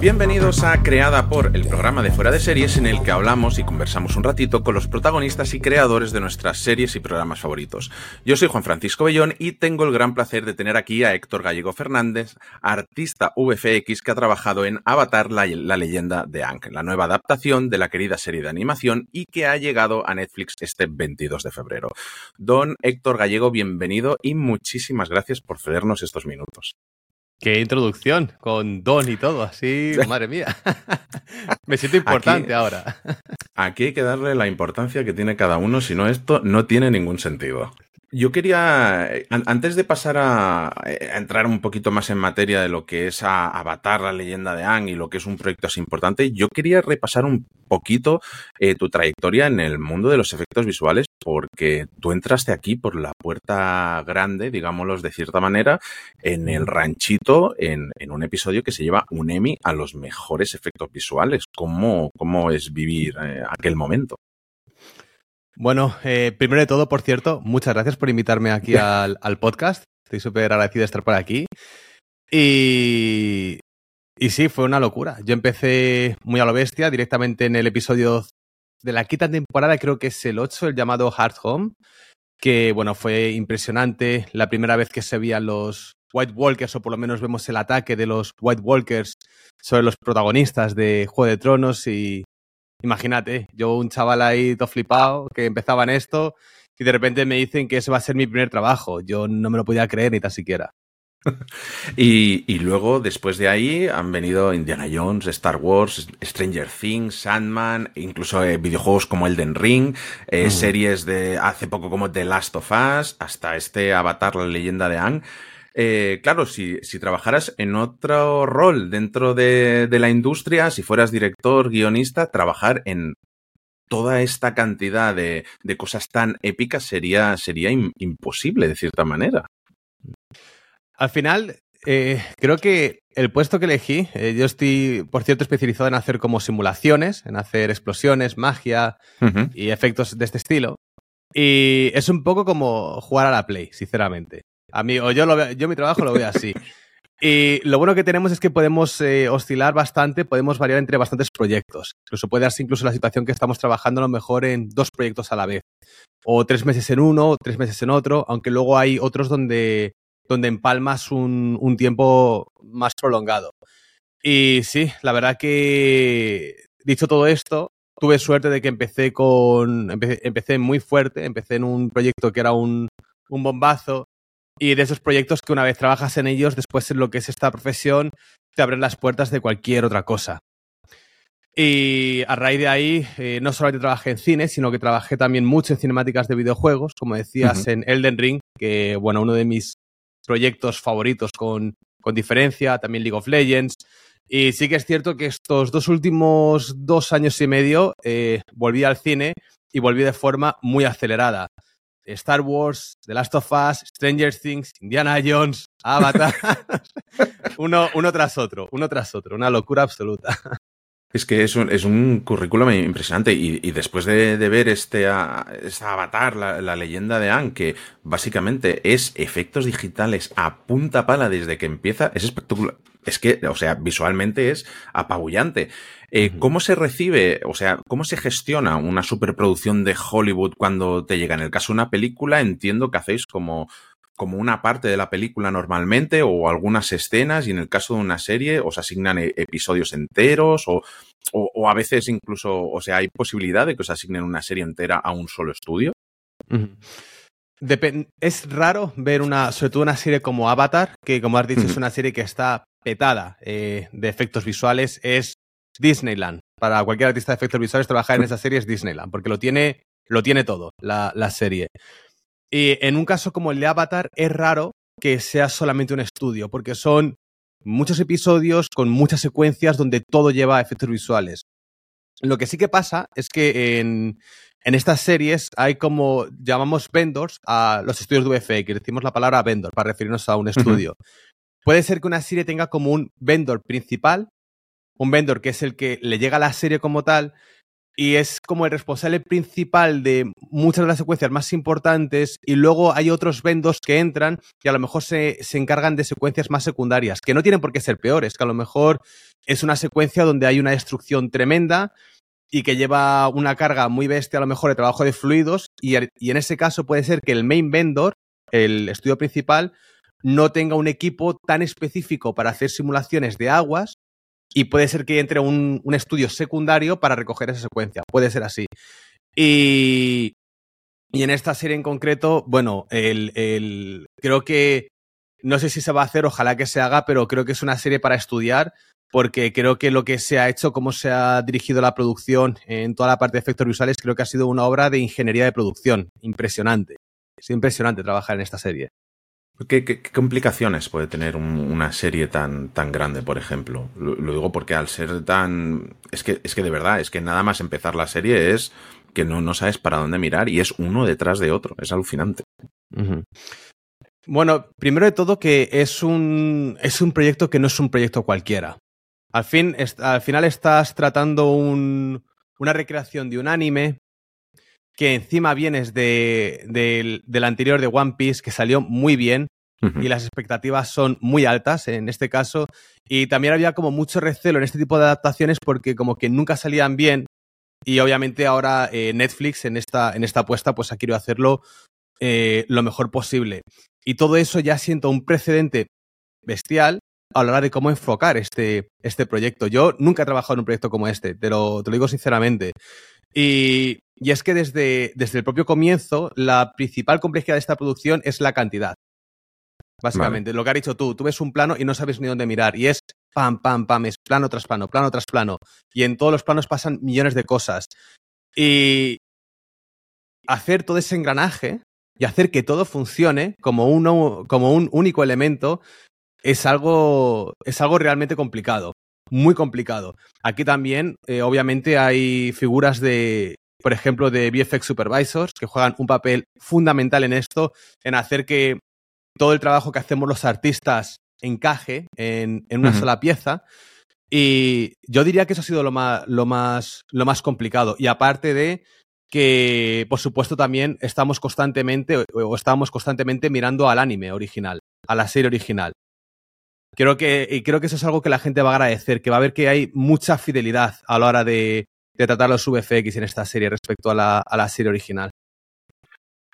Bienvenidos a Creada por, el programa de Fuera de Series en el que hablamos y conversamos un ratito con los protagonistas y creadores de nuestras series y programas favoritos. Yo soy Juan Francisco Bellón y tengo el gran placer de tener aquí a Héctor Gallego Fernández, artista VFX que ha trabajado en Avatar, la, leyenda de Aang, la nueva adaptación de la querida serie de animación y que ha llegado a Netflix este 22 de febrero. Don Héctor Gallego, bienvenido y muchísimas gracias por cedernos estos minutos. Qué introducción, con don y todo, así, madre mía. Me siento importante Aquí- ahora. Aquí hay que darle la importancia que tiene cada uno, si no esto no tiene ningún sentido. Yo quería, eh, an- antes de pasar a, eh, a entrar un poquito más en materia de lo que es a Avatar, la leyenda de Aang y lo que es un proyecto así importante, yo quería repasar un poquito eh, tu trayectoria en el mundo de los efectos visuales, porque tú entraste aquí por la puerta grande, digámoslo de cierta manera, en el ranchito, en, en un episodio que se lleva un Emmy a los mejores efectos visuales. ¿Cómo, cómo es vivir eh, aquel momento? Bueno, eh, primero de todo, por cierto, muchas gracias por invitarme aquí al, al podcast. Estoy súper agradecido de estar por aquí. Y, y sí, fue una locura. Yo empecé muy a lo bestia, directamente en el episodio de la quinta temporada, creo que es el 8, el llamado Hard Home, que bueno, fue impresionante. La primera vez que se veían los White Walkers, o por lo menos vemos el ataque de los White Walkers sobre los protagonistas de Juego de Tronos y imagínate, yo un chaval ahí todo flipado que empezaba en esto y de repente me dicen que ese va a ser mi primer trabajo. Yo no me lo podía creer ni tan siquiera. Y, y luego, después de ahí, han venido Indiana Jones, Star Wars, Stranger Things, Sandman, incluso eh, videojuegos como Elden Ring, eh, Mm. series de hace poco como The Last of Us, hasta este Avatar, la leyenda de Aang. Eh, claro, si, si trabajaras en otro rol dentro de, de la industria, si fueras director, guionista, trabajar en toda esta cantidad de, de cosas tan épicas sería, sería im- imposible, de cierta manera. Al final, eh, creo que el puesto que elegí, eh, yo estoy, por cierto, especializado en hacer como simulaciones, en hacer explosiones, magia y efectos de este estilo. Y es un poco como jugar a la Play, sinceramente. A mí, o yo, lo yo mi trabajo lo veo así. Y lo bueno que tenemos es que podemos eh, oscilar bastante, podemos variar entre bastantes proyectos. Incluso puede darse incluso la situación que estamos trabajando a lo mejor en dos proyectos a la vez. O tres meses en uno, tres meses en otro, aunque luego hay otros donde, donde empalmas un, tiempo más prolongado. Y sí, la verdad que, dicho todo esto, tuve suerte de que empecé con. Empecé muy fuerte, empecé en un proyecto que era un, un bombazo. Y de esos proyectos que una vez trabajas en ellos, después en lo que es esta profesión, te abren las puertas de cualquier otra cosa. Y a raíz de ahí, eh, no solamente trabajé en cine, sino que trabajé también mucho en cinemáticas de videojuegos, como decías, en Elden Ring, que, bueno, uno de mis proyectos favoritos con, con diferencia, también League of Legends. Y sí que es cierto que estos dos últimos dos años y medio eh, volví al cine y volví de forma muy acelerada. Star Wars, The Last of Us, Stranger Things, Indiana Jones, Avatar. uno, uno tras otro, uno tras otro. Una locura absoluta. Es que es un, es un currículum impresionante y, y después de, de ver este, ah, este avatar, la, la leyenda de Anne, que básicamente es efectos digitales a punta pala desde que empieza, es espectacular. Es que, o sea, visualmente es apabullante. Eh. ¿Cómo se recibe, o sea, cómo se gestiona una superproducción de Hollywood cuando te llega? En el caso de una película, entiendo que hacéis como, como una parte de la película normalmente o algunas escenas y en el caso de una serie os asignan e- episodios enteros o, o, o a veces incluso, o sea, hay posibilidad de que os asignen una serie entera a un solo estudio. Es raro ver una, sobre todo una serie como Avatar, que como has dicho es una serie que está petada eh, de efectos visuales, es Disneyland. Para cualquier artista de efectos visuales trabajar en esa serie es Disneyland, porque lo tiene, lo tiene todo, la, la serie. Y en un caso como el de Avatar es raro que sea solamente un estudio, porque son muchos episodios con muchas secuencias donde todo lleva efectos visuales. Lo que sí que pasa es que en, en estas series hay como llamamos vendors a los estudios de VFX, decimos la palabra vendor para referirnos a un estudio. Puede ser que una serie tenga como un vendor principal, un vendor que es el que le llega a la serie como tal, y es como el responsable principal de muchas de las secuencias más importantes y luego hay otros vendos que entran y a lo mejor se, se, encargan de secuencias más secundarias, que no tienen por qué ser peores, que a lo mejor es una secuencia donde hay una destrucción tremenda y que lleva una carga muy bestia a lo mejor de trabajo de fluidos y, y en ese caso puede ser que el main vendor, el estudio principal, no tenga un equipo tan específico para hacer simulaciones de aguas y puede ser que entre un, estudio secundario para recoger esa secuencia. Puede ser así. Y, y en esta serie en concreto, bueno, el, el, creo que no sé si se va a hacer, ojalá que se haga, pero creo que es una serie para estudiar porque creo que lo que se ha hecho, cómo se ha dirigido la producción en toda la parte de efectos visuales, creo que ha sido una obra de ingeniería de producción. Impresionante. Es impresionante trabajar en esta serie. ¿Qué, complicaciones puede tener un, una serie tan, tan grande, por ejemplo? Lo, digo porque al ser tan... Es que, es que de verdad, es que nada más empezar la serie es que no, no sabes para dónde mirar y es uno detrás de otro. Es alucinante. Bueno, primero de todo que es un, es un proyecto que no es un proyecto cualquiera. Al, fin, al final estás tratando un, una recreación de un anime que encima vienes de, de, del anterior de One Piece, que salió muy bien, uh -huh. y las expectativas son muy altas en este caso. Y también había como mucho recelo en este tipo de adaptaciones porque como que nunca salían bien. Y obviamente ahora eh, Netflix en esta, en esta apuesta pues ha querido hacerlo eh, lo mejor posible. Y todo eso ya siento un precedente bestial a la hora de cómo enfocar este, este proyecto. Yo nunca he trabajado en un proyecto como este, te lo, te lo digo sinceramente. Y, y es que desde, desde, el propio comienzo, la principal complejidad de esta producción es la cantidad. Básicamente, vale. lo que has dicho tú, tú ves un plano y no sabes ni dónde mirar. Y es pam, pam, pam, es plano tras plano, plano tras plano. Y en todos los planos pasan millones de cosas. Y hacer todo ese engranaje y hacer que todo funcione como, uno, como un único elemento es algo, es algo realmente complicado, muy complicado. Aquí también, eh, obviamente, hay figuras de, por ejemplo, de VFX Supervisors que juegan un papel fundamental en esto, en hacer que todo el trabajo que hacemos los artistas encaje en, en una uh -huh. sola pieza. Y yo diría que eso ha sido lo más, lo más, lo más complicado. Y aparte de que, por supuesto, también estamos constantemente, o estamos constantemente mirando al anime original, a la serie original. Creo que, y creo que eso es algo que la gente va a agradecer, que va a ver que hay mucha fidelidad a la hora de, de tratar los VFX en esta serie respecto a la, a la serie original.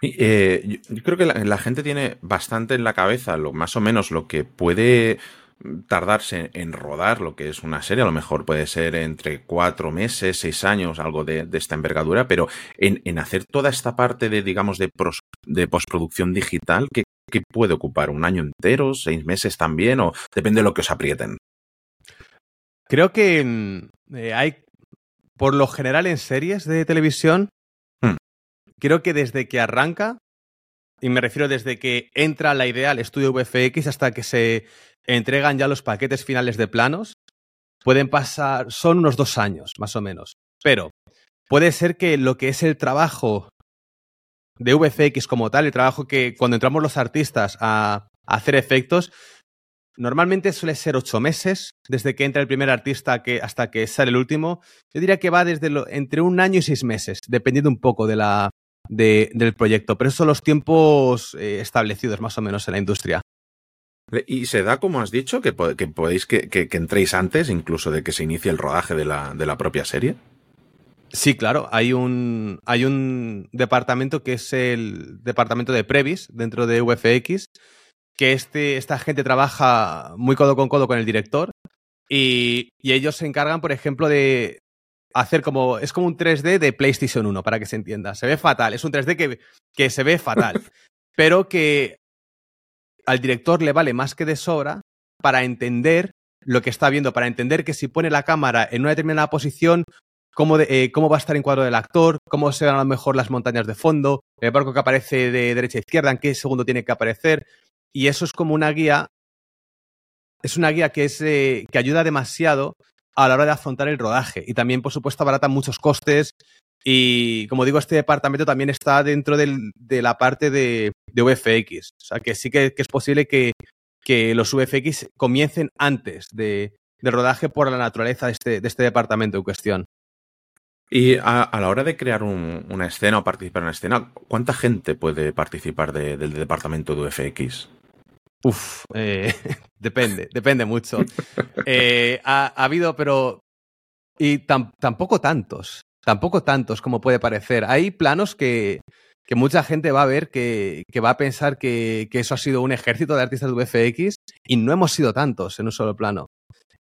Eh, yo, creo que la, la, gente tiene bastante en la cabeza, lo, más o menos lo que puede tardarse en rodar lo que es una serie, a lo mejor puede ser entre cuatro meses, seis años, algo de, de esta envergadura, pero en, en, hacer toda esta parte de, digamos, de, pros, de postproducción digital, ¿qué, ¿qué, puede ocupar? ¿Un año entero? ¿Seis meses también? ¿O depende de lo que os aprieten? Creo que mm, eh, hay, por lo general en series de televisión, hmm. creo que desde que arranca, y me refiero desde que entra la idea al estudio VFX hasta que se entregan ya los paquetes finales de planos, pueden pasar, son unos dos años, más o menos. Pero puede ser que lo que es el trabajo de VFX como tal, el trabajo que cuando entramos los artistas a, a hacer efectos, normalmente suele ser ocho meses, desde que entra el primer artista que, hasta que sale el último. Yo diría que va desde lo, entre un año y seis meses, dependiendo un poco de la, de, del proyecto. Pero esos son los tiempos eh, establecidos más o menos en la industria. Y se da, como has dicho, que, que podéis que, que, que, entréis antes, incluso de que se inicie el rodaje de la, de la propia serie. Sí, claro. Hay un, hay un departamento que es el departamento de Previs dentro de VFX, que este, esta gente trabaja muy codo con codo con el director y, y ellos se encargan, por ejemplo, de hacer como. Es como un 3D de PlayStation 1, para que se entienda. Se ve fatal. Es un 3D que, que se ve fatal. pero que al director le vale más que de sobra para entender lo que está viendo, para entender que si pone la cámara en una determinada posición, cómo, de, eh, cómo va a estar en cuadro del actor, cómo se ven a lo mejor las montañas de fondo, el barco que aparece de derecha a izquierda, en qué segundo tiene que aparecer. Y eso es como una guía, es una guía que, es, eh, que ayuda demasiado a la hora de afrontar el rodaje. Y también, por supuesto, abarata muchos costes. Y como digo, este departamento también está dentro del, de la parte de, de VFX. O sea, que sí que, es posible que, que, los VFX comiencen antes de, del rodaje por la naturaleza de este, de este departamento en cuestión. Y a, la hora de crear una escena o participar en una escena, ¿cuánta gente puede participar del departamento de UFX? Uf, eh, depende, depende mucho. Eh, ha, habido, pero. Y tampoco tantos. Tampoco tantos como puede parecer. Hay planos que, que mucha gente va a ver que, que va a pensar que, que, eso ha sido un ejército de artistas de VFX y no hemos sido tantos en un solo plano.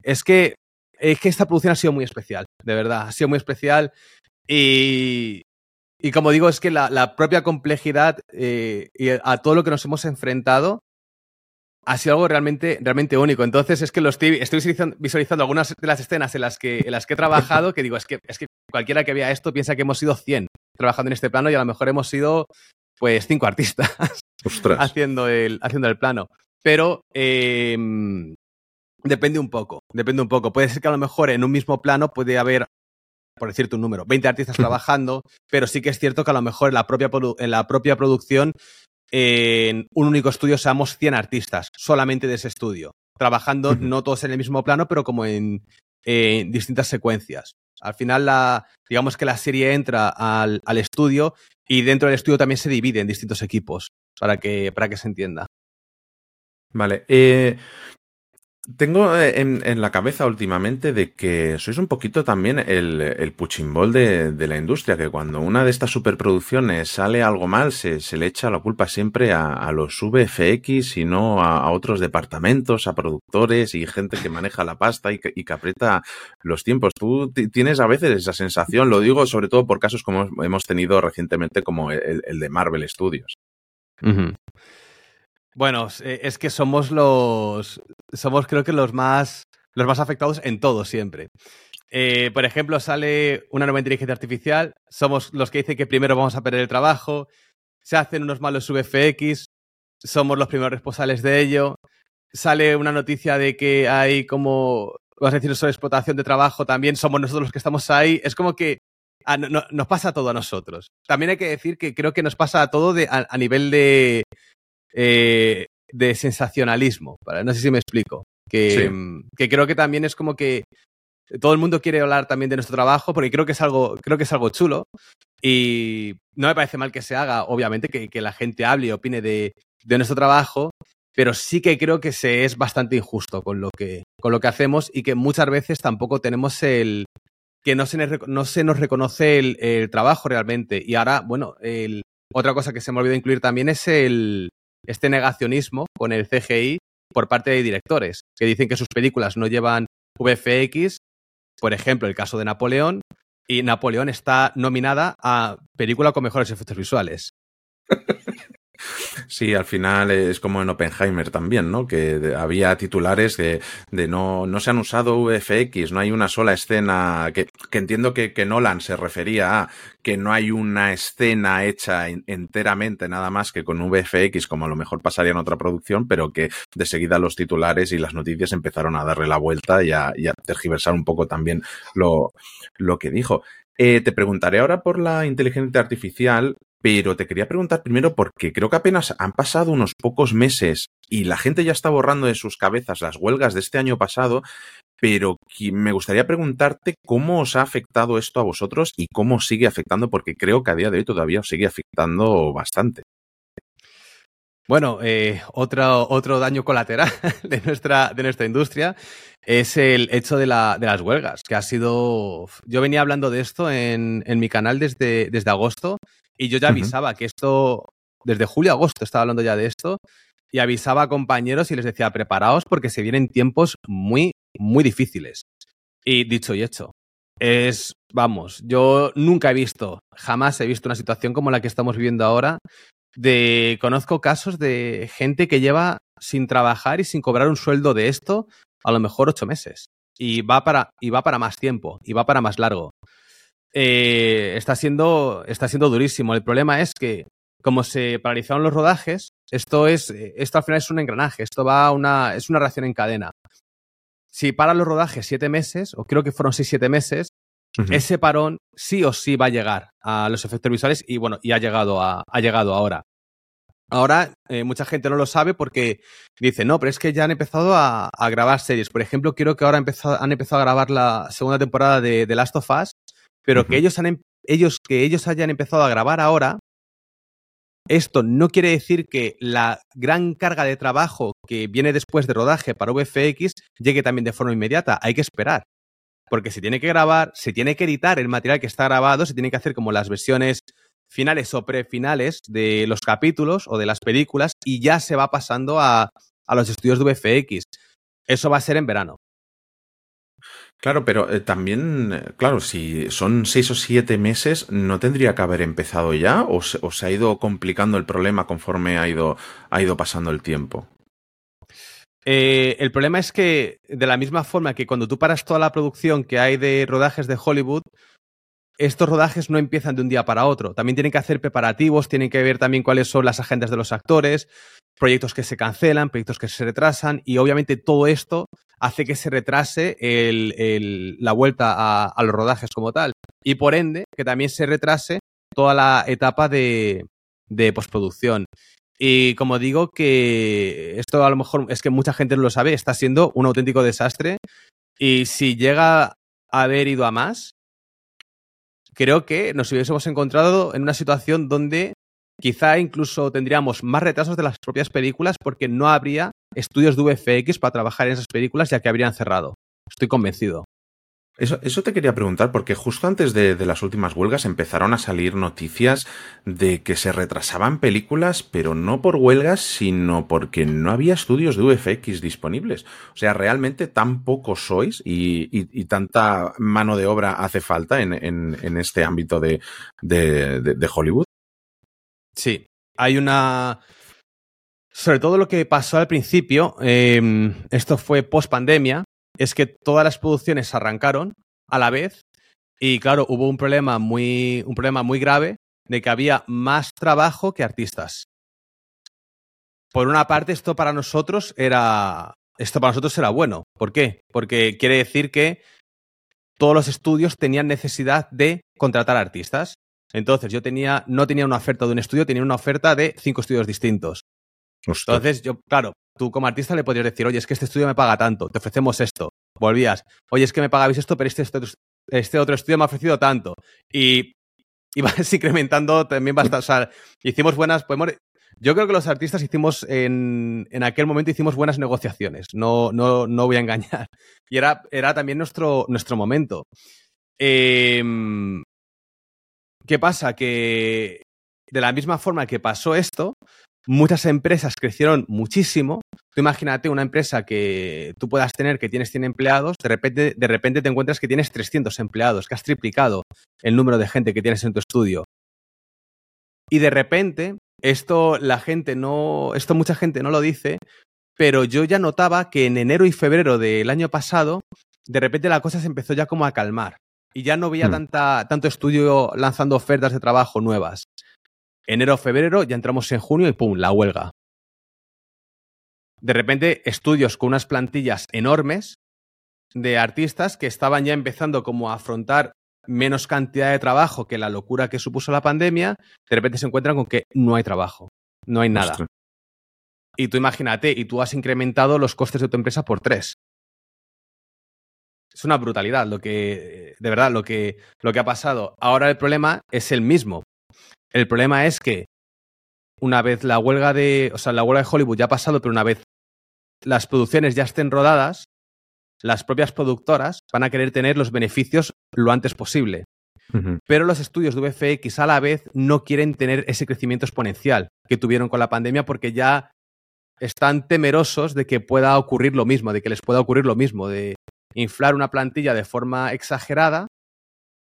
Es que, es que esta producción ha sido muy especial, de verdad, ha sido muy especial y, y como digo, es que la, la propia complejidad eh, y a todo lo que nos hemos enfrentado ha sido algo realmente, realmente único. Entonces es que lo estoy, estoy visualizando algunas de las escenas en las que, en las que he trabajado que digo, es que, es que cualquiera que vea esto piensa que hemos sido 100 trabajando en este plano y a lo mejor hemos sido pues cinco artistas haciendo, el, haciendo el plano. Pero em, depende un poco, depende un poco. Puede ser que a lo mejor en un mismo plano puede haber, por decirte un número, 20 artistas trabajando, pero sí que es cierto que a lo mejor en la propia, en la propia producción en un único estudio seamos 100 artistas, solamente de ese estudio, trabajando no todos en el mismo plano, pero como en, distintas secuencias. Al final, la, digamos que la serie entra al, al, estudio y dentro del estudio también se divide en distintos equipos, para que, para que se entienda. Vale. Eh, tengo eh, en, la cabeza últimamente de que sois un poquito también el, el puchimbol de, de, la industria, que cuando una de estas superproducciones sale algo mal, se, se le echa la culpa siempre a, a los VFX y no a, otros departamentos, a productores y gente que maneja la pasta y que, y aprieta los tiempos. Tú tienes a veces esa sensación, lo digo sobre todo por casos como hemos tenido recientemente como el, de Marvel Studios. Bueno, eh, es que somos los. Somos, creo que, los más. Los más afectados en todo siempre. Eh, por ejemplo, sale una nueva inteligencia artificial. Somos los que dicen que primero vamos a perder el trabajo. Se hacen unos malos VFX. Somos los primeros responsables de ello. Sale una noticia de que hay como. Vas a decir, sobre explotación de trabajo. También somos nosotros los que estamos ahí. Es como que. A, no, nos pasa todo a nosotros. También hay que decir que creo que nos pasa a todo a nivel de, eh, de sensacionalismo. No sé si me explico. Que, sí. que, creo que también es como que todo el mundo quiere hablar también de nuestro trabajo porque creo que es algo, creo que es algo chulo y no me parece mal que se haga, obviamente, que, que la gente hable y opine de, de, nuestro trabajo, pero sí que creo que se es bastante injusto con lo que, con lo que hacemos y que muchas veces tampoco tenemos el que no se, no se nos reconoce el, el, trabajo realmente. Y ahora, bueno, el, otra cosa que se me olvidó incluir también es el, este negacionismo con el CGI por parte de directores, que dicen que sus películas no llevan VFX, por ejemplo, el caso de Napoleón, y Napoleón está nominada a película con mejores efectos visuales. Sí, al final es como en Oppenheimer también, ¿no? Que había titulares de, de no, no se han usado VFX, no hay una sola escena, que, que entiendo que, que, Nolan se refería a que no hay una escena hecha enteramente nada más que con VFX, como a lo mejor pasaría en otra producción, pero que de seguida los titulares y las noticias empezaron a darle la vuelta y a, y a tergiversar un poco también lo, lo que dijo. Eh, te preguntaré ahora por la inteligencia artificial, pero te quería preguntar primero porque creo que apenas han pasado unos pocos meses y la gente ya está borrando de sus cabezas las huelgas de este año pasado, pero me gustaría preguntarte cómo os ha afectado esto a vosotros y cómo sigue afectando, porque creo que a día de hoy todavía os sigue afectando bastante. Bueno, eh, otro, otro daño colateral de nuestra, de nuestra industria es el hecho de, la, de las huelgas, que ha sido... Yo venía hablando de esto en, en mi canal desde, desde agosto y yo ya avisaba uh -huh. que esto, desde julio a agosto estaba hablando ya de esto y avisaba a compañeros y les decía, preparaos porque se vienen tiempos muy, muy difíciles. Y dicho y hecho, es, vamos, yo nunca he visto, jamás he visto una situación como la que estamos viviendo ahora. De, conozco casos de gente que lleva sin trabajar y sin cobrar un sueldo de esto a lo mejor ocho meses. Y va para, y va para más tiempo, y va para más largo. Eh, está, siendo, está siendo durísimo. El problema es que, como se paralizaron los rodajes, esto, es, esto al final es un engranaje, esto va a una, es una reacción en cadena. Si paran los rodajes siete meses, o creo que fueron seis, siete meses, uh -huh. ese parón sí o sí va a llegar a los efectos visuales y bueno, y ha llegado, a, ha llegado ahora. Ahora, eh, mucha gente no lo sabe porque dice, no, pero es que ya han empezado a, a grabar series. Por ejemplo, creo que ahora empezado, han empezado a grabar la segunda temporada de Last of Us pero que ellos, han, em, ellos, que ellos hayan empezado a grabar ahora, esto no quiere decir que la gran carga de trabajo que viene después de rodaje para VFX llegue también de forma inmediata. Hay que esperar. Porque se tiene que grabar, se tiene que editar el material que está grabado, se tiene que hacer como las versiones finales o prefinales de los capítulos o de las películas y ya se va pasando a, a los estudios de VFX. Eso va a ser en verano. Claro, pero eh, también, eh, claro, si son seis o siete meses, ¿no tendría que haber empezado ya? ¿O se, o se ha ido complicando el problema conforme ha ido, ha ido pasando el tiempo? Eh, el problema es que, de la misma forma que cuando tú paras toda la producción que hay de rodajes de Hollywood, estos rodajes no empiezan de un día para otro. También tienen que hacer preparativos, tienen que ver también cuáles son las agendas de los actores, proyectos que se cancelan, proyectos que se retrasan, y obviamente todo esto hace que se retrase la vuelta a, a, los rodajes como tal. Y por ende, que también se retrase toda la etapa de, de postproducción. Y como digo, que esto a lo mejor es que mucha gente no lo sabe, está siendo un auténtico desastre. Y si llega a haber ido a más, creo que nos hubiésemos encontrado en una situación donde quizá incluso tendríamos más retrasos de las propias películas porque no habría estudios de VFX para trabajar en esas películas ya que habrían cerrado. Estoy convencido. Eso, eso te quería preguntar, porque justo antes de, de, las últimas huelgas empezaron a salir noticias de que se retrasaban películas, pero no por huelgas, sino porque no había estudios de VFX disponibles. O sea, realmente tan pocos sois y, y, y tanta mano de obra hace falta en, en, en este ámbito de, de, de Hollywood. Sí, hay una sobre todo lo que pasó al principio, eh, esto fue post pandemia, es que todas las producciones arrancaron a la vez y claro, hubo un problema muy, un problema muy grave de que había más trabajo que artistas. Por una parte, esto para nosotros era, esto para nosotros era bueno. ¿Por qué? Porque quiere decir que todos los estudios tenían necesidad de contratar artistas. Entonces, yo tenía, no tenía una oferta de un estudio, tenía una oferta de cinco estudios distintos. Entonces, yo, claro, tú como artista le podrías decir, oye, es que este estudio me paga tanto, te ofrecemos esto. Volvías, oye, es que me pagabais esto, pero este, este, este otro estudio me ha ofrecido tanto. Y ibas incrementando también bastante. O sea, hicimos buenas. Podemos, yo creo que los artistas hicimos en, en aquel momento hicimos buenas negociaciones. No, no, no voy a engañar. Y era, era también nuestro, nuestro momento. Eh, ¿Qué pasa? Que de la misma forma que pasó esto, muchas empresas crecieron muchísimo. Tú imagínate una empresa que tú puedas tener que tienes 100 empleados, de repente, de repente te encuentras que tienes 300 empleados, que has triplicado el número de gente que tienes en tu estudio. Y de repente, esto la gente no, esto mucha gente no lo dice, pero yo ya notaba que en enero y febrero del año pasado, de repente la cosa se empezó ya como a calmar. Y ya no veía Hmm. tanta, tanto estudio lanzando ofertas de trabajo nuevas enero, febrero, ya entramos en junio y pum, la huelga. De repente, estudios con unas plantillas enormes de artistas que estaban ya empezando como a afrontar menos cantidad de trabajo que la locura que supuso la pandemia, de repente se encuentran con que no hay trabajo, no hay nada. Ostras. Y tú imagínate, y tú has incrementado los costes de tu empresa por tres. Es una brutalidad lo que, de verdad, lo que, lo que ha pasado. Ahora el problema es el mismo. El problema es que una vez la huelga de, o sea, la huelga de Hollywood ya ha pasado, pero una vez las producciones ya estén rodadas, las propias productoras van a querer tener los beneficios lo antes posible. Uh -huh. Pero los estudios de VFX a la vez no quieren tener ese crecimiento exponencial que tuvieron con la pandemia porque ya están temerosos de que pueda ocurrir lo mismo, de que les pueda ocurrir lo mismo, de inflar una plantilla de forma exagerada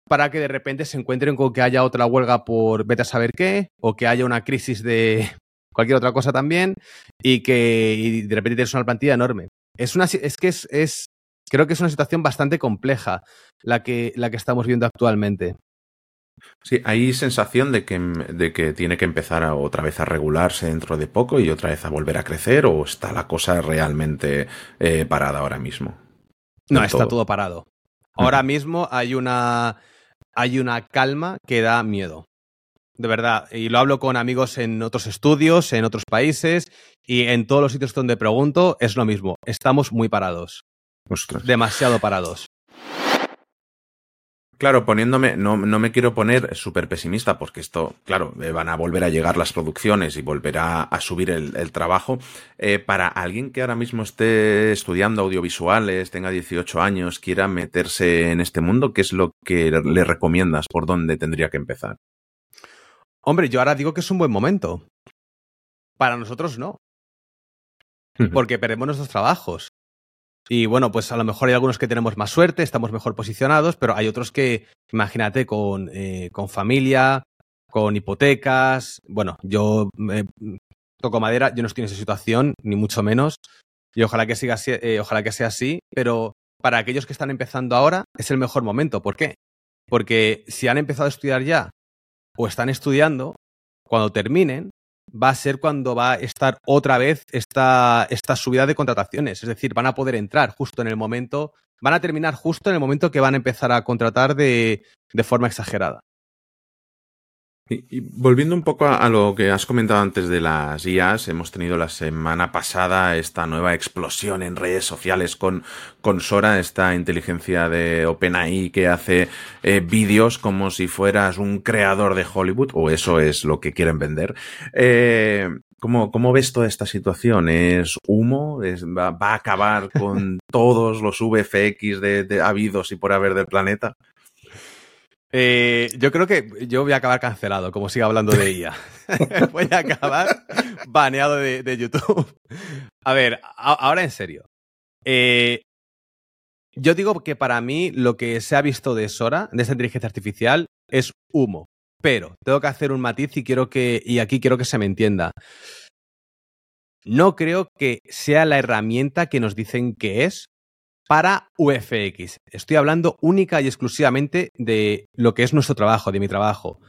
para que de repente se encuentren con que haya otra huelga por vete a saber qué, o que haya una crisis de cualquier otra cosa también, y que y de repente tienes una plantilla enorme. Es, una, es que es, es, creo que es una situación bastante compleja la que, la que estamos viendo actualmente. Sí, hay sensación de que, de que tiene que empezar a, otra vez a regularse dentro de poco y otra vez a volver a crecer, o está la cosa realmente eh, parada ahora mismo. No, está todo, todo parado. Ahora mismo hay una hay una calma que da miedo. De verdad. Y lo hablo con amigos en otros estudios, en otros países y en todos los sitios donde pregunto es lo mismo. Estamos muy parados. Ostras. Demasiado parados. Claro, poniéndome, no, no me quiero poner súper pesimista porque esto, claro, eh, van a volver a llegar las producciones y volverá a subir el, trabajo. Eh, para alguien que ahora mismo esté estudiando audiovisuales, tenga 18 años, quiera meterse en este mundo, ¿qué es lo que le recomiendas? ¿Por dónde tendría que empezar? Hombre, yo ahora digo que es un buen momento. Para nosotros no. Porque perdemos nuestros trabajos. Y bueno, pues a lo mejor hay algunos que tenemos más suerte, estamos mejor posicionados, pero hay otros que, imagínate, con, eh, con familia, con hipotecas. Bueno, yo toco madera, yo no estoy en esa situación, ni mucho menos. Y ojalá que, siga, eh, ojalá que sea así, pero para aquellos que están empezando ahora es el mejor momento. ¿Por qué? Porque si han empezado a estudiar ya o están estudiando, cuando terminen, va a ser cuando va a estar otra vez esta, esta subida de contrataciones. Es decir, van a poder entrar justo en el momento, van a terminar justo en el momento que van a empezar a contratar de, de forma exagerada. Y, volviendo un poco a, lo que has comentado antes de las IAs, hemos tenido la semana pasada esta nueva explosión en redes sociales con, con Sora, esta inteligencia de OpenAI que hace eh, vídeos como si fueras un creador de Hollywood, o eso es lo que quieren vender. Eh, ¿Cómo, ¿Cómo, ves toda esta situación? ¿Es humo? ¿Es, va, a acabar con todos los VFX de, habidos y por haber del planeta? Eh, yo creo que yo voy a acabar cancelado, como siga hablando de IA. voy a acabar baneado de, YouTube. A ver, ahora en serio. Eh, yo digo que para mí lo que se ha visto de Sora, de esta inteligencia artificial, es humo. Pero tengo que hacer un matiz y quiero que, y aquí quiero que se me entienda. No creo que sea la herramienta que nos dicen que es para UFX. Estoy hablando única y exclusivamente de lo que es nuestro trabajo, de mi trabajo.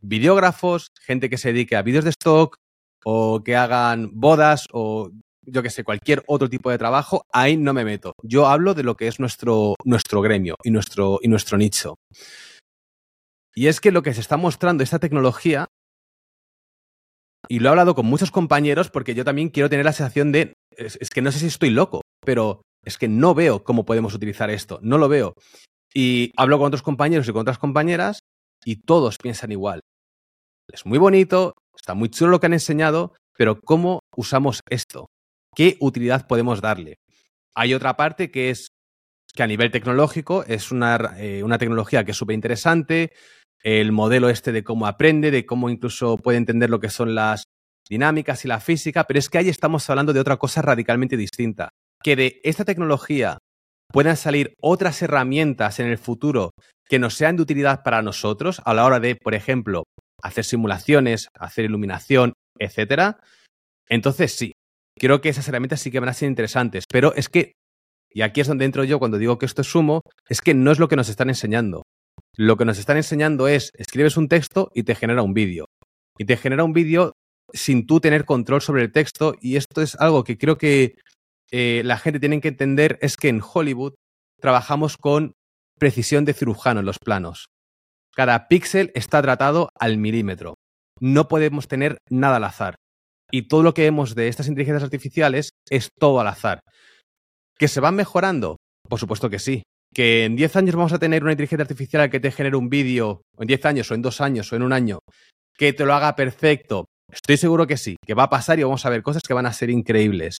Videógrafos, gente que se dedique a vídeos de stock o que hagan bodas o yo que sé, cualquier otro tipo de trabajo, ahí no me meto. Yo hablo de lo que es nuestro, nuestro gremio y nuestro, y nuestro nicho. Y es que lo que se está mostrando esta tecnología, y lo he hablado con muchos compañeros porque yo también quiero tener la sensación de, es que no sé si estoy loco, pero es que no veo cómo podemos utilizar esto, no lo veo. Y hablo con otros compañeros y con otras compañeras y todos piensan igual. Es muy bonito, está muy chulo lo que han enseñado, pero ¿cómo usamos esto? ¿Qué utilidad podemos darle? Hay otra parte que es que a nivel tecnológico es una, eh, tecnología que es súper interesante, el modelo este de cómo aprende, de cómo incluso puede entender lo que son las dinámicas y la física, pero es que ahí estamos hablando de otra cosa radicalmente distinta que de esta tecnología puedan salir otras herramientas en el futuro que nos sean de utilidad para nosotros a la hora de, por ejemplo, hacer simulaciones, hacer iluminación, etcétera, entonces sí, creo que esas herramientas sí que van a ser interesantes, pero es que, y aquí es donde entro yo cuando digo que esto es sumo, es que no es lo que nos están enseñando. Lo que nos están enseñando es, escribes un texto y te genera un vídeo. Y te genera un vídeo sin tú tener control sobre el texto, y esto es algo que creo que eh, la gente tiene que entender es que en Hollywood trabajamos con precisión de cirujano en los planos. Cada píxel está tratado al milímetro. No podemos tener nada al azar. Y todo lo que vemos de estas inteligencias artificiales es todo al azar. ¿Que se van mejorando? Por supuesto que sí. ¿Que en 10 años vamos a tener una inteligencia artificial que te genere un vídeo, en 10 años, o en 2 años, o en un año, que te lo haga perfecto? Estoy seguro que sí, que va a pasar y vamos a ver cosas que van a ser increíbles.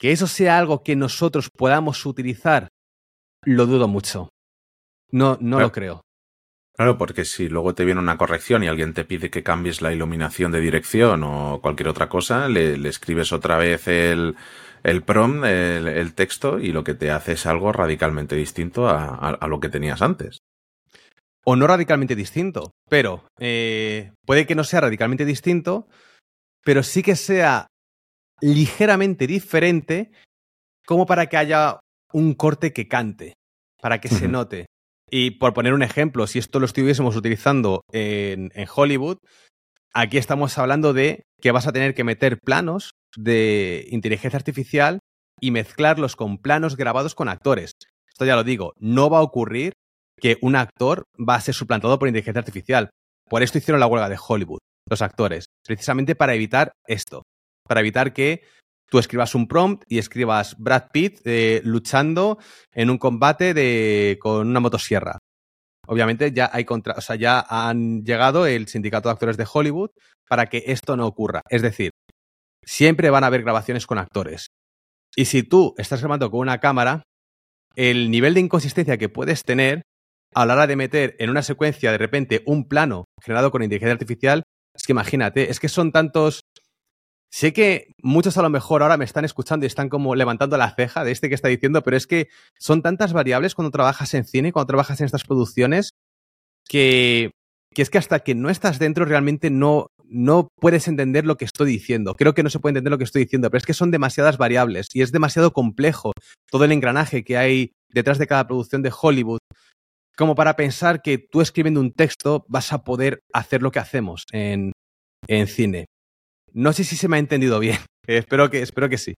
Que eso sea algo que nosotros podamos utilizar, lo dudo mucho. No, no lo creo. Claro, porque si luego te viene una corrección y alguien te pide que cambies la iluminación de dirección o cualquier otra cosa, le, escribes otra vez el, el prompt, el, texto, y lo que te hace es algo radicalmente distinto a, lo que tenías antes. O no radicalmente distinto, pero eh, puede que no sea radicalmente distinto, pero sí que sea ligeramente diferente como para que haya un corte que cante, para que se note. Y por poner un ejemplo, si esto lo estuviésemos utilizando en, Hollywood, aquí estamos hablando de que vas a tener que meter planos de inteligencia artificial y mezclarlos con planos grabados con actores. Esto ya lo digo, no va a ocurrir que un actor va a ser suplantado por inteligencia artificial. Por esto hicieron la huelga de Hollywood, los actores, precisamente para evitar esto para evitar que tú escribas un prompt y escribas Brad Pitt eh, luchando en un combate de, con una motosierra. Obviamente ya hay contra, o sea, ya han llegado el sindicato de actores de Hollywood para que esto no ocurra. Es decir, siempre van a haber grabaciones con actores. Y si tú estás grabando con una cámara, el nivel de inconsistencia que puedes tener a la hora de meter en una secuencia de repente un plano generado con inteligencia artificial, es que imagínate, es que son tantos Sé que muchos a lo mejor ahora me están escuchando y están como levantando la ceja de este que está diciendo, pero es que son tantas variables cuando trabajas en cine, cuando trabajas en estas producciones, que, que es que hasta que no estás dentro realmente no, no puedes entender lo que estoy diciendo. Creo que no se puede entender lo que estoy diciendo, pero es que son demasiadas variables y es demasiado complejo todo el engranaje que hay detrás de cada producción de Hollywood como para pensar que tú escribiendo un texto vas a poder hacer lo que hacemos en, en cine. No sé si se me ha entendido bien. espero, que, espero que sí.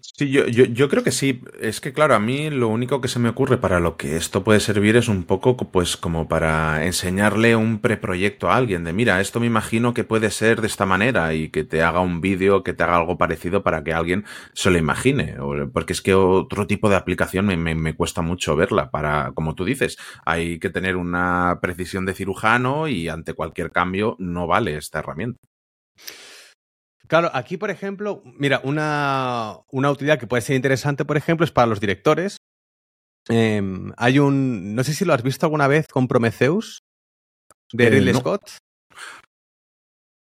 Sí, yo, yo, yo, creo que sí. Es que, claro, a mí lo único que se me ocurre para lo que esto puede servir es un poco, pues, como para enseñarle un preproyecto a alguien de, mira, esto me imagino que puede ser de esta manera y que te haga un vídeo, que te haga algo parecido para que alguien se lo imagine. Porque es que otro tipo de aplicación me, me, me cuesta mucho verla. Para, como tú dices, hay que tener una precisión de cirujano y ante cualquier cambio no vale esta herramienta. Claro, aquí, por ejemplo, mira, una, una utilidad que puede ser interesante, por ejemplo, es para los directores. Eh, hay un. No sé si lo has visto alguna vez con Prometheus de Ridley eh, no. Scott.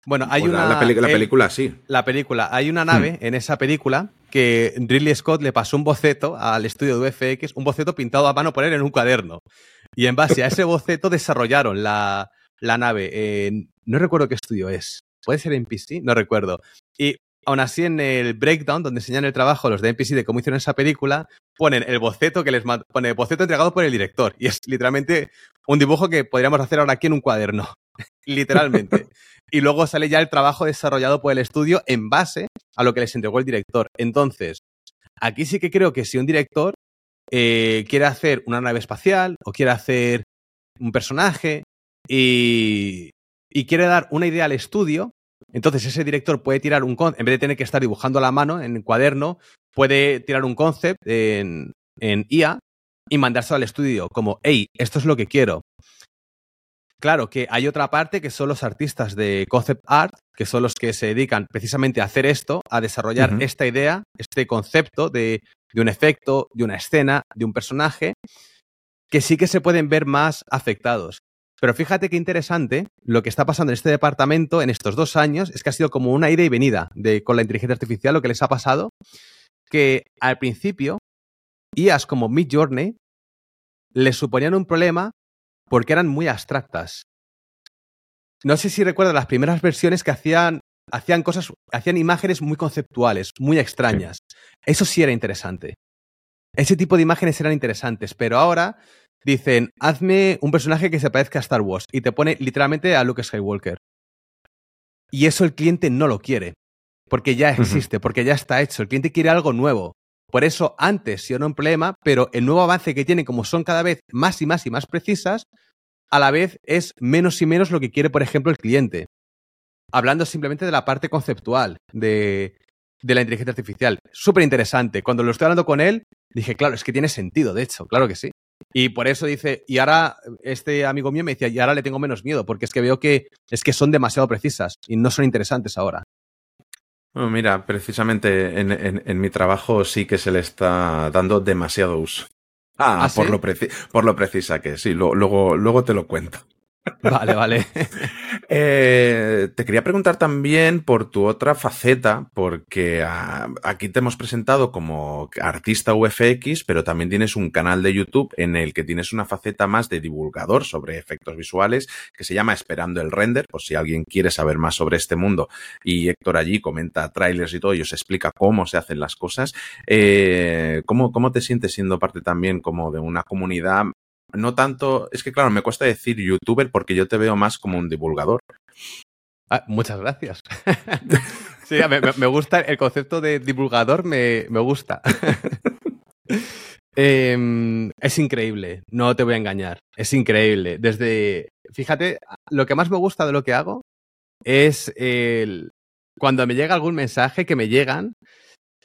Bueno, hay pues una. La, película, sí. La película. Hay una nave hmm. en esa película que Ridley Scott le pasó un boceto al estudio de VFX, un boceto pintado a mano por él en un cuaderno. Y en base a ese boceto desarrollaron la, la nave. Eh, no recuerdo qué estudio es. ¿Puede ser NPC? No recuerdo. Y aún así en el breakdown, donde enseñan el trabajo los de NPC de cómo hicieron esa película, ponen el boceto que les pone el boceto entregado por el director. Y es literalmente un dibujo que podríamos hacer ahora aquí en un cuaderno. literalmente. y luego sale ya el trabajo desarrollado por el estudio en base a lo que les entregó el director. Entonces, aquí sí que creo que si un director eh, quiere hacer una nave espacial o quiere hacer un personaje y, y quiere dar una idea al estudio, entonces ese director puede tirar un concept, en vez de tener que estar dibujando a la mano en el cuaderno, puede tirar un concept en, en IA y mandárselo al estudio como, hey, esto es lo que quiero. Claro que hay otra parte que son los artistas de concept art, que son los que se dedican precisamente a hacer esto, a desarrollar uh -huh. esta idea, este concepto de, de un efecto, de una escena, de un personaje, que sí que se pueden ver más afectados. Pero fíjate qué interesante lo que está pasando en este departamento en estos dos años es que ha sido como una ida y venida de, con la inteligencia artificial, lo que les ha pasado, que al principio IAs como Mid Journey les suponían un problema porque eran muy abstractas. No sé si recuerdas las primeras versiones que hacían, hacían cosas, hacían imágenes muy conceptuales, muy extrañas. Eso sí era interesante. Ese tipo de imágenes eran interesantes, pero ahora dicen, hazme un personaje que se parezca a Star Wars y te pone literalmente a Luke Skywalker. Y eso el cliente no lo quiere, porque ya existe, uh -huh. porque ya está hecho. El cliente quiere algo nuevo. Por eso antes sí era un problema, pero el nuevo avance que tienen, como son cada vez más y más y más precisas, a la vez es menos y menos lo que quiere, por ejemplo, el cliente. Hablando simplemente de la parte conceptual de, de la inteligencia artificial. Súper interesante. Cuando lo estoy hablando con él, dije, claro, es que tiene sentido, de hecho, claro que sí. Y por eso dice, y ahora este amigo mío me decía, y ahora le tengo menos miedo, porque es que veo que es que son demasiado precisas y no son interesantes ahora. Bueno, mira, precisamente en, en, en, mi trabajo sí que se le está dando demasiado uso. Ah, ¿Ah por, ¿sí? lo por, lo precisa que sí, lo, luego, luego te lo cuento. Vale, vale. eh, te quería preguntar también por tu otra faceta, porque a, aquí te hemos presentado como artista UFX, pero también tienes un canal de YouTube en el que tienes una faceta más de divulgador sobre efectos visuales que se llama Esperando el Render, por si alguien quiere saber más sobre este mundo. Y Héctor allí comenta trailers y todo y os explica cómo se hacen las cosas. Eh, ¿cómo, ¿Cómo te sientes siendo parte también como de una comunidad no tanto, es que claro, me cuesta decir youtuber porque yo te veo más como un divulgador. Ah, muchas gracias. sí, me, me, gusta el concepto de divulgador, me, me gusta. eh, es increíble, no te voy a engañar, es increíble. Desde, fíjate, lo que más me gusta de lo que hago es el, cuando me llega algún mensaje que me llegan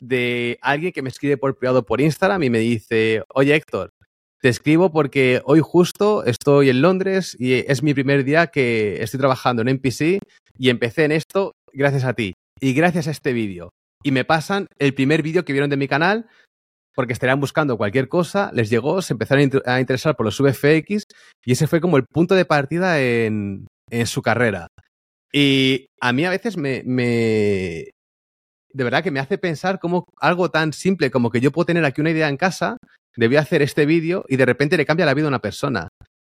de alguien que me escribe por privado por Instagram y me dice, oye Héctor, te escribo porque hoy justo estoy en Londres y es mi primer día que estoy trabajando en NPC y empecé en esto gracias a ti y gracias a este vídeo. Y me pasan el primer vídeo que vieron de mi canal porque estarían buscando cualquier cosa, les llegó, se empezaron a interesar por los VFX y ese fue como el punto de partida en, en su carrera. Y a mí a veces me, me, de verdad que me hace pensar como algo tan simple como que yo puedo tener aquí una idea en casa, debía hacer este vídeo y de repente le cambia la vida a una persona.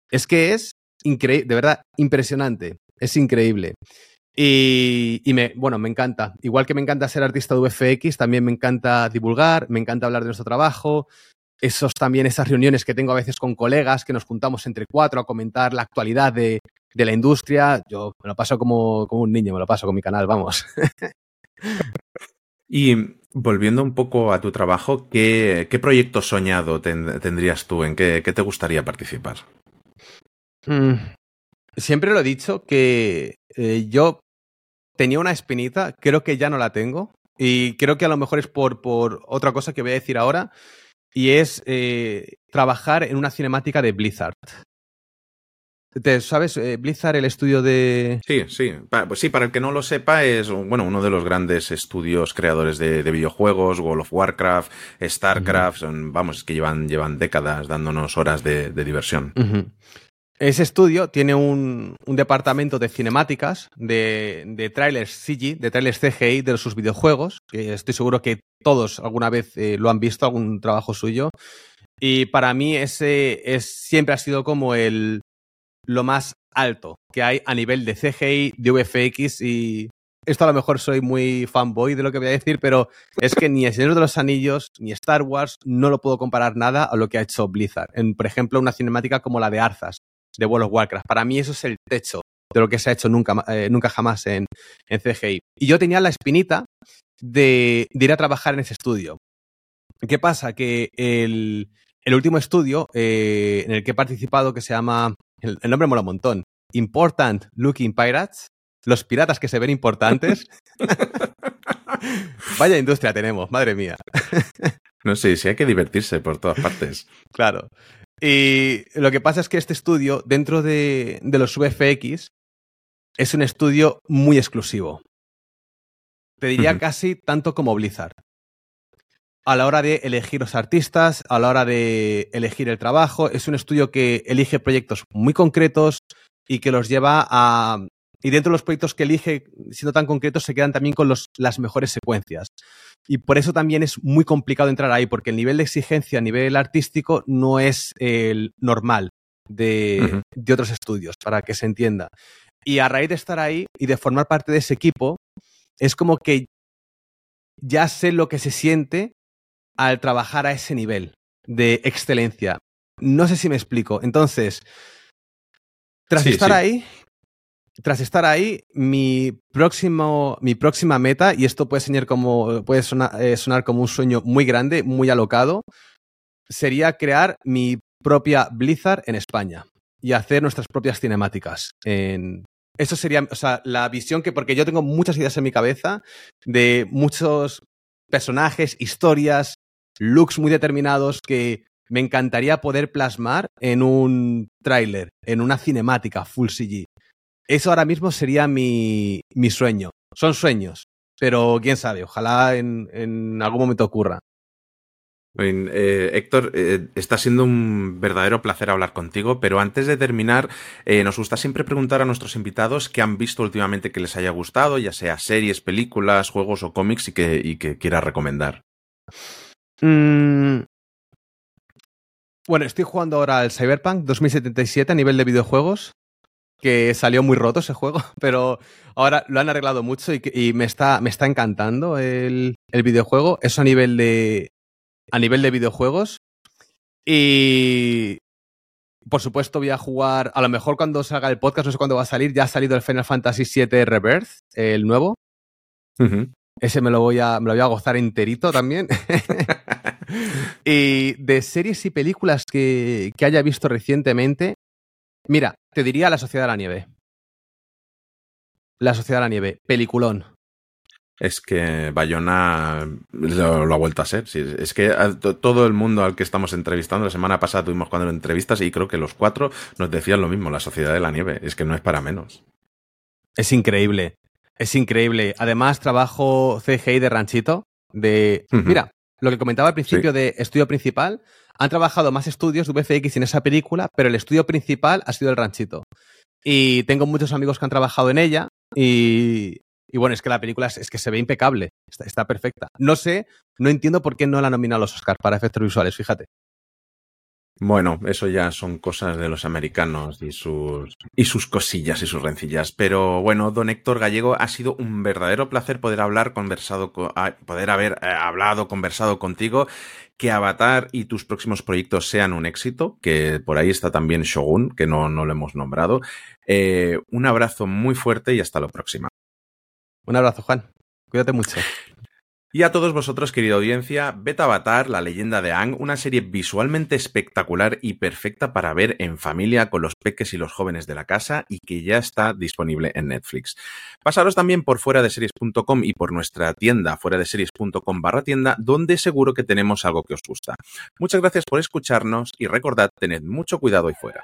Es que es increíble, de verdad, impresionante. Es increíble. Y, y, me, bueno, me encanta. Igual que me encanta ser artista de VFX, también me encanta divulgar, me encanta hablar de nuestro trabajo. Esos también, esas reuniones que tengo a veces con colegas que nos juntamos entre cuatro a comentar la actualidad de, de la industria. Yo me lo paso como, como un niño, me lo paso con mi canal, vamos. Y volviendo un poco a tu trabajo, ¿qué, qué proyecto soñado ten, tendrías tú? ¿En qué, qué, te gustaría participar? Mm, siempre lo he dicho que eh, yo tenía una espinita, creo que ya no la tengo. Y creo que a lo mejor es por, por otra cosa que voy a decir ahora. Y es eh, trabajar en una cinemática de Blizzard. ¿Te sabes eh, Blizzard, el estudio de...? Sí, sí. pues sí, para el que no lo sepa, es bueno, uno de los grandes estudios creadores de, de videojuegos, World of Warcraft, StarCraft, uh -huh. son, vamos, es que llevan, llevan décadas dándonos horas de, de diversión. Uh -huh. Ese estudio tiene un, un, departamento de cinemáticas, de, de trailers CG, de trailers CGI de sus videojuegos, que estoy seguro que todos alguna vez eh, lo han visto, algún trabajo suyo. Y para mí ese es, siempre ha sido como el, lo más alto que hay a nivel de CGI, de VFX y esto a lo mejor soy muy fanboy de lo que voy a decir, pero es que ni El Señor de los Anillos ni Star Wars no lo puedo comparar nada a lo que ha hecho Blizzard. En, por ejemplo, una cinemática como la de Arzas, de World of Warcraft. Para mí eso es el techo de lo que se ha hecho nunca, eh, nunca jamás en, en, CGI. Y yo tenía la espinita de, ir a trabajar en ese estudio. ¿Qué pasa? Que el, el último estudio eh, en el que he participado, que se llama el, el nombre mola un montón. Important Looking Pirates. Los piratas que se ven importantes. Vaya industria tenemos, madre mía. no sé, sí hay que divertirse por todas partes. Claro. Y lo que pasa es que este estudio, dentro de, de los VFX, es un estudio muy exclusivo. Te diría uh -huh. casi tanto como Blizzard. A la hora de elegir los artistas, a la hora de elegir el trabajo, es un estudio que elige proyectos muy concretos y que los lleva a... Y dentro de los proyectos que elige, siendo tan concretos, se quedan también con los, las mejores secuencias. Y por eso también es muy complicado entrar ahí, porque el nivel de exigencia a nivel artístico no es el normal de, uh -huh. de otros estudios, para que se entienda. Y a raíz de estar ahí y de formar parte de ese equipo, es como que ya sé lo que se siente al trabajar a ese nivel de excelencia. No sé si me explico. Entonces, tras sí, estar sí. ahí, tras estar ahí, mi próximo, mi próxima meta, y esto puede sonar como, puede sonar, eh, sonar como un sueño muy grande, muy alocado, sería crear mi propia Blizzard en España y hacer nuestras propias cinemáticas en, eso sería, o sea, la visión que, porque yo tengo muchas ideas en mi cabeza de muchos personajes, historias, looks muy determinados que me encantaría poder plasmar en un tráiler, en una cinemática full CG. Eso ahora mismo sería mi, mi sueño. Son sueños, pero quién sabe, ojalá en, en algún momento ocurra. Eh, Héctor, eh, está siendo un verdadero placer hablar contigo, pero antes de terminar, eh, nos gusta siempre preguntar a nuestros invitados qué han visto últimamente que les haya gustado, ya sea series, películas, juegos o cómics y que, y que quiera recomendar. Mm. Bueno, estoy jugando ahora al Cyberpunk 2077 a nivel de videojuegos, que salió muy roto ese juego, pero ahora lo han arreglado mucho y, y me, está, me está encantando el, el videojuego. Eso a nivel de, a nivel de videojuegos. Y por supuesto voy a jugar, a lo mejor cuando salga el podcast, no sé cuándo va a salir, ya ha salido el Final Fantasy VII Rebirth, el nuevo. Uh -huh. Ese me lo, voy a, me lo voy a gozar enterito también. y de series y películas que, que haya visto recientemente, mira, te diría La Sociedad de la Nieve. La Sociedad de la Nieve, peliculón. es que Bayona lo, ha vuelto a ser. es que todo el mundo al que estamos entrevistando, la semana pasada tuvimos cuatro entrevistas y creo que los cuatro nos decían lo mismo, la Sociedad de la Nieve. Es que no es para menos. Es increíble. Es increíble. Además, trabajo CGI de ranchito. De. Mira, lo que comentaba al principio de estudio principal. Han trabajado más estudios de VFX en esa película, pero el estudio principal ha sido el ranchito. Y tengo muchos amigos que han trabajado en ella y, y bueno, es que la película es, que se ve impecable, está, perfecta. No sé, no entiendo por qué no la nominado a los Oscars para efectos visuales, fíjate. Bueno, eso ya son cosas de los americanos y sus, y sus cosillas y sus rencillas. Pero bueno, don Héctor Gallego, ha sido un verdadero placer poder hablar, conversado, ah, poder haber eh, hablado, conversado contigo. Que Avatar y tus próximos proyectos sean un éxito, que por ahí está también Shogun, que no, no lo hemos nombrado. Eh, un abrazo muy fuerte y hasta la próxima. Un abrazo, Juan. Cuídate mucho. Y a todos vosotros, querida audiencia, Beta Avatar, la leyenda de Ang, una serie visualmente espectacular y perfecta para ver en familia con los peques y los jóvenes de la casa y que ya está disponible en Netflix. Pasaros también por fuera de series.com y por nuestra tienda fuera de series.com barra tienda, donde seguro que tenemos algo que os gusta. Muchas gracias por escucharnos y recordad, tened mucho cuidado ahí fuera.